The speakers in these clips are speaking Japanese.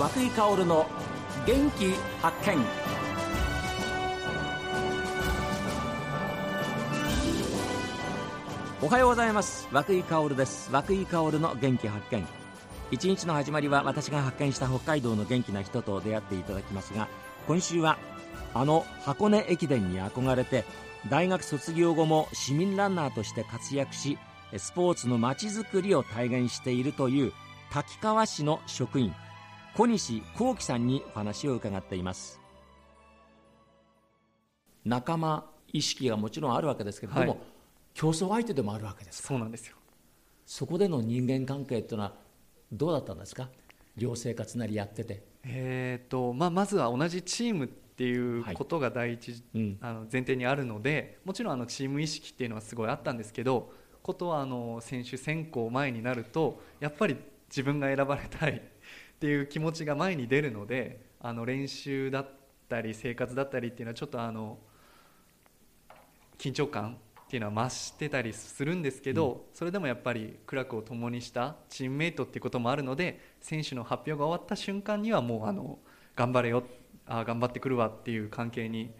和井薫の元気発見。おはようございます。和井薫です。和井薫の元気発見。一日の始まりは私が発見した北海道の元気な人と出会っていただきますが今週はあの箱根駅伝に憧れて大学卒業後も市民ランナーとして活躍しスポーツのまちづくりを体現しているという滝川市の職員小西幸喜さんにお話を伺っています。仲間意識がもちろんあるわけですけれども、はい、競争相手でもあるわけですそうなんですよ。そこでの人間関係っていうのはどうだったんですか？寮生活なりやってて。えーとまあ、まずは同じチームっていうことが第一、はいうん、あの前提にあるのでもちろんあのチーム意識っていうのはすごいあったんですけどことはあの選手選考前になるとやっぱり自分が選ばれたいっていう気持ちが前に出るのであの練習だったり生活だったりっていうのはちょっとあの緊張感っていうのは増してたりするんですけど、うん、それでもやっぱり苦楽を共にしたチームメイトっていうこともあるので選手の発表が終わった瞬間にはもうあの頑張れよあ頑張ってくるわっていう関係に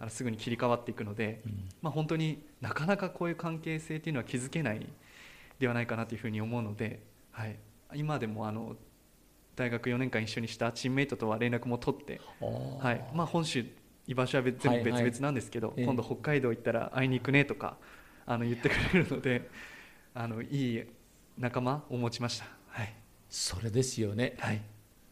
あのすぐに切り替わっていくので、うん、まあ、本当になかなかこういう関係性っていうのは築けないではないかなというふうに思うので、はい、今でもあの大学4年間一緒にしたチームメイトとは連絡も取って、はい。まあ、本州居場所は全部別々なんですけど、はいはい、今度北海道行ったら会いに行くねとかあの言ってくれるのであのいい仲間を持ちました、はい、それですよね、はい、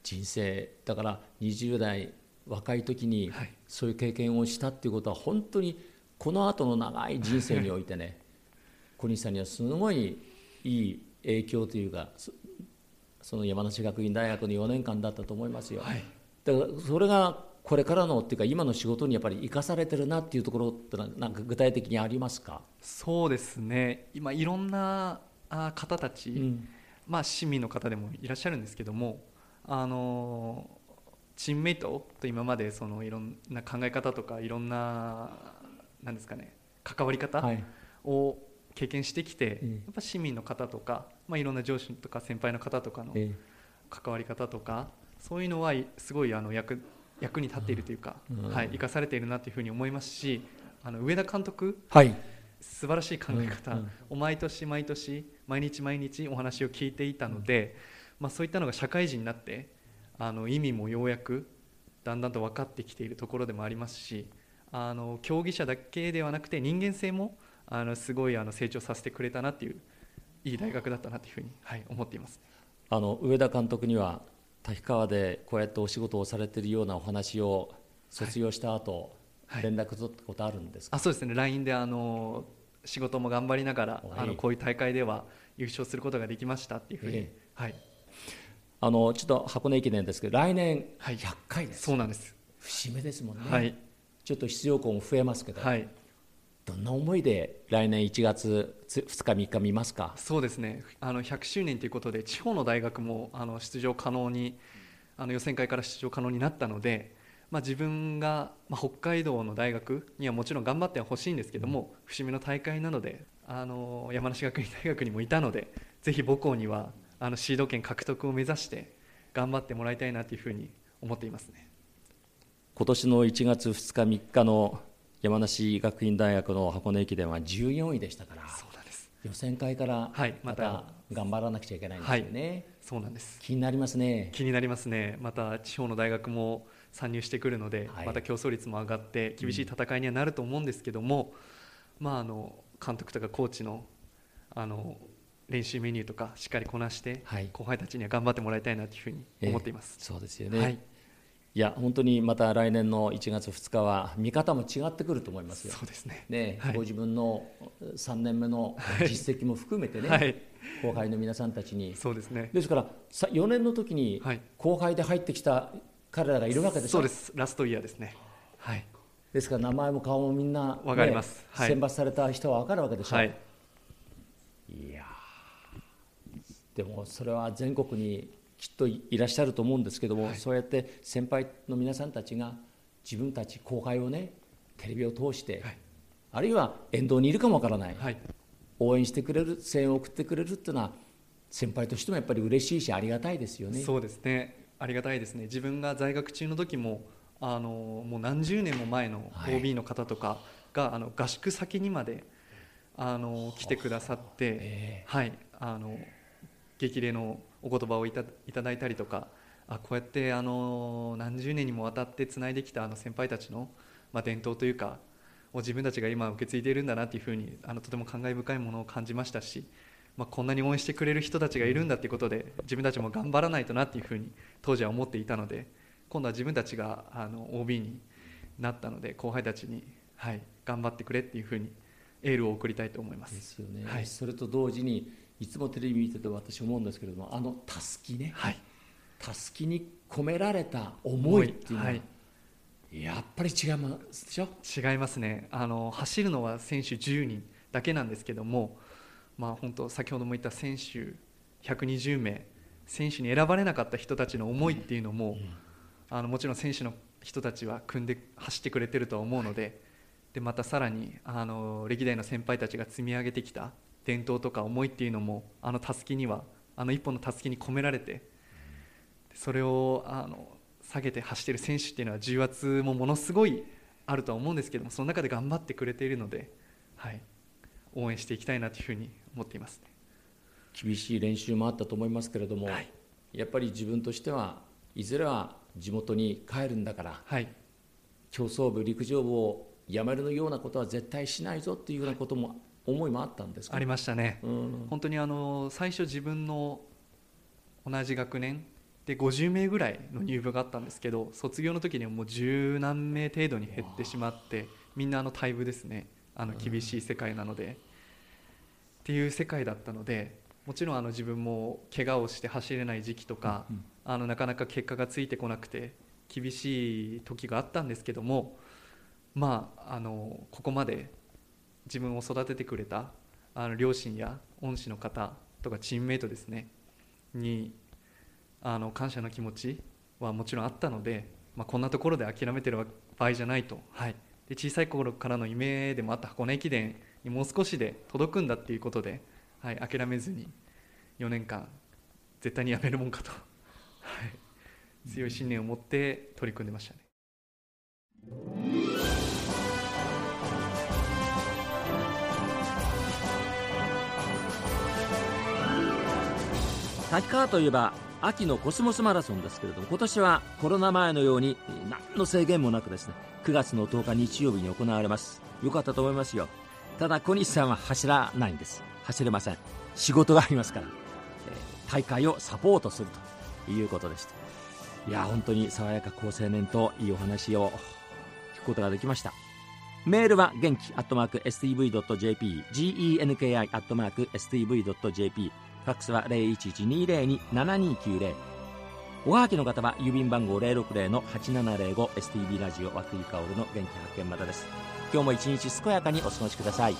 人生だから20代若い時にそういう経験をしたっていうことは本当にこの後の長い人生においてね 小西さんにはすごいいい影響というかその山梨学院大学の4年間だったと思いますよ、はい、だからそれがこれからのっていうか今の仕事にやっぱり生かされてるなっていうところってなんか具体的にありますか？そうですね。今いろんな方たち、うん、まあ市民の方でもいらっしゃるんですけどもあのチームメイトと今までそのいろんな考え方とかいろんななんですかね関わり方を経験してきて、はい、やっぱ市民の方とか、まあ、いろんな上司とか先輩の方とかの関わり方とか、そういうのはすごいあの役役に立っているというか、うん、はい、生かされているなというふうに思いますしあの上田監督、はい、素晴らしい考え方。を毎年毎年毎日毎日お話を聞いていたので、まあ、そういったのが社会人になってあの意味もようやくだんだんと分かってきているところでもありますしあの競技者だけではなくて人間性もあのすごいあの成長させてくれたなっていういい大学だったなというふうに、はい、思っています。あの上田監督には滝川でこうやってお仕事をされているようなお話を卒業した後、はい、連絡取ったことあるんですあそうですね。LINE であの仕事も頑張りながら、あのこういう大会では優勝することができましたっていうふうに、えー、はい。あのちょっと箱根駅伝ですけど来年100回です、はい、そうなんです。節目ですもんね、はい、ちょっと出場校も増えますけど、はい、どんな思いで来年1月2日3日見ますか？そうですね。あの100周年ということで地方の大学もあの出場可能にあの予選会から出場可能になったので、まあ、自分が、まあ、北海道の大学にはもちろん頑張ってほしいんですけども、うん、節目の大会なのであの山梨学院大学にもいたのでぜひ母校にはあのシード権獲得を目指して頑張ってもらいたいなというふうに思っていますね。今年の1月2日3日の山梨学院大学の箱根駅伝は14位でしたからそうなんです。予選会からまた頑張らなくちゃいけないんですよね、はい、そうなんです。気になりますね。気になりますね。また地方の大学も参入してくるので、はい、また競争率も上がって厳しい戦いにはなると思うんですけども、うん、まあ、あの監督とかコーチのあの練習メニューとかしっかりこなして、はい、後輩たちには頑張ってもらいたいなというふうに思っています、えー、そうですよね、はい、いや本当にまた来年の1月2日は見方も違ってくると思いますよ。そうですね。ね、はい、ご自分の3年目の実績も含めてね、はい、後輩の皆さんたちに。そうですね。ですから4年の時に後輩で入ってきた彼らがいるわけですそうです。ラストイヤーですね。はい。ですから名前も顔もみんな、ね、かります、はい、選抜された人は分かるわけでしょ、はい、いやでもそれは全国にきっといらっしゃると思うんですけども、はい、そうやって先輩の皆さんたちが自分たち後輩をねテレビを通して、はい、あるいは沿道にいるかもわからない、はい、応援してくれる声援を送ってくれるっていうのは先輩としてもやっぱり嬉しいしありがたいですよね。そうですね。ありがたいですね。自分が在学中の時もあのもう何十年も前の OB の方とかが、はい、あの合宿先にまであの来てくださって、えー、はい。あの激励のお言葉をいたいただいたりとかあこうやってあの何十年にもわたってつないできたあの先輩たちの、まあ、伝統というかを自分たちが今受け継いでいるんだなというふうにあのとても感慨深いものを感じましたし、まあ、こんなに応援してくれる人たちがいるんだということで自分たちも頑張らないとなというふうに当時は思っていたので今度は自分たちがあの OB になったので後輩たちに、はい、頑張ってくれっていうふうにエールを送りたいと思います。ですよね、はい、それと同時にいつもテレビ見てて私思うんですけれどもあのたすきね、はい、たすきに込められた思いっていうのは、はい、やっぱり違いますでしょ？違いますね。あの走るのは選手10人だけなんですけども、まあ、本当先ほども言った選手120名選手に選ばれなかった人たちの思いっていうのも、うんうん、あのもちろん選手の人たちは組んで走ってくれてるとは思うのででまたさらにあの歴代の先輩たちが積み上げてきた伝統とか思いっていうのもあのたすきにはあの一本のたすきに込められてそれをあの下げて走っている選手っていうのは重圧もものすごいあるとは思うんですけどもその中で頑張ってくれているので、はい、応援していきたいなというふうに思っています、ね、厳しい練習もあったと思いますけれども、はい、やっぱり自分としてはいずれは地元に帰るんだから、はい、競走部陸上部をやめるようなことは絶対しないぞっていうようなことも思いもあったんですありましたね、うん、本当にあの最初自分の同じ学年で50名ぐらいの入部があったんですけど卒業の時にはもう十何名程度に減ってしまってみんなあの退部ですね。あの厳しい世界なので、っていう世界だったのでもちろんあの自分も怪我をして走れない時期とか、あのなかなか結果がついてこなくて厳しい時があったんですけどもまああのここまで自分を育ててくれたあの両親や恩師の方とかチームメイトですね。にあの感謝の気持ちはもちろんあったので、まあ、こんなところで諦めてる場合じゃないと、はい、で小さい頃からの夢でもあった箱根駅伝にもう少しで届くんだっていうことで、はい、諦めずに4年間絶対にやめるもんかと、はい、強い信念を持って取り組んでましたね。滝川といえば秋のコスモスマラソンですけれども今年はコロナ前のように何の制限もなくですね9月の10日日曜日に行われます。よかったと思いますよ。ただ小西さんは走らないんです。走れません。仕事がありますから、えー、大会をサポートするということでした。いや本当に爽やか好青年といいお話を聞くことができました。メールは元気アットマーク STV.jp genki アットマーク STV.jp ファックスは0112027290おはがきの方は郵便番号 060-8705STB ラジオ和久井薫の元気発見またです。今日も一日健やかにお過ごしください。